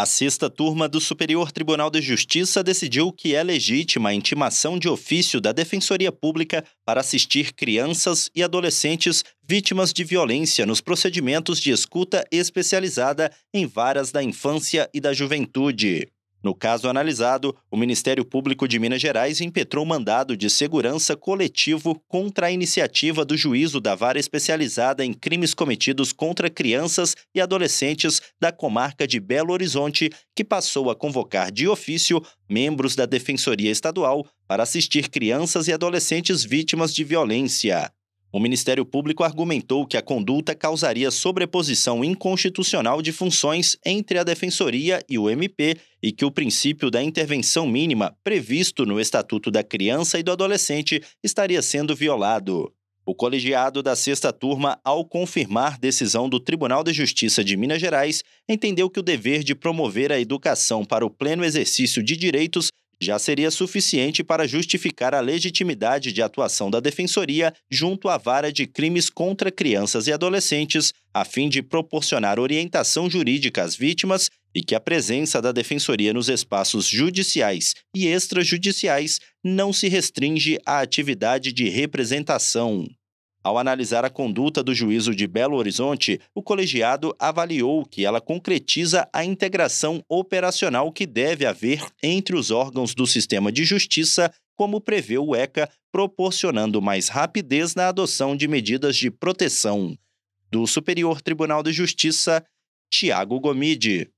A sexta turma do Superior Tribunal de Justiça decidiu que é legítima a intimação de ofício da Defensoria Pública para assistir crianças e adolescentes vítimas de violência nos procedimentos de escuta especializada em varas da infância e da juventude. No caso analisado, o Ministério Público de Minas Gerais impetrou mandado de segurança coletivo contra a iniciativa do juízo da vara especializada em crimes cometidos contra crianças e adolescentes da comarca de Belo Horizonte, que passou a convocar de ofício membros da Defensoria Estadual para assistir crianças e adolescentes vítimas de violência. O Ministério Público argumentou que a conduta causaria sobreposição inconstitucional de funções entre a Defensoria e o MP e que o princípio da intervenção mínima previsto no Estatuto da Criança e do Adolescente estaria sendo violado. O colegiado da sexta turma, ao confirmar decisão do Tribunal de Justiça de Minas Gerais, entendeu que o dever de promover a educação para o pleno exercício de direitos já seria suficiente para justificar a legitimidade de atuação da Defensoria junto à vara de crimes contra crianças e adolescentes, a fim de proporcionar orientação jurídica às vítimas e que a presença da Defensoria nos espaços judiciais e extrajudiciais não se restringe à atividade de representação. Ao analisar a conduta do juízo de Belo Horizonte, o colegiado avaliou que ela concretiza a integração operacional que deve haver entre os órgãos do sistema de justiça, como prevê o ECA, proporcionando mais rapidez na adoção de medidas de proteção. Do Superior Tribunal de Justiça, Tiago Gomide.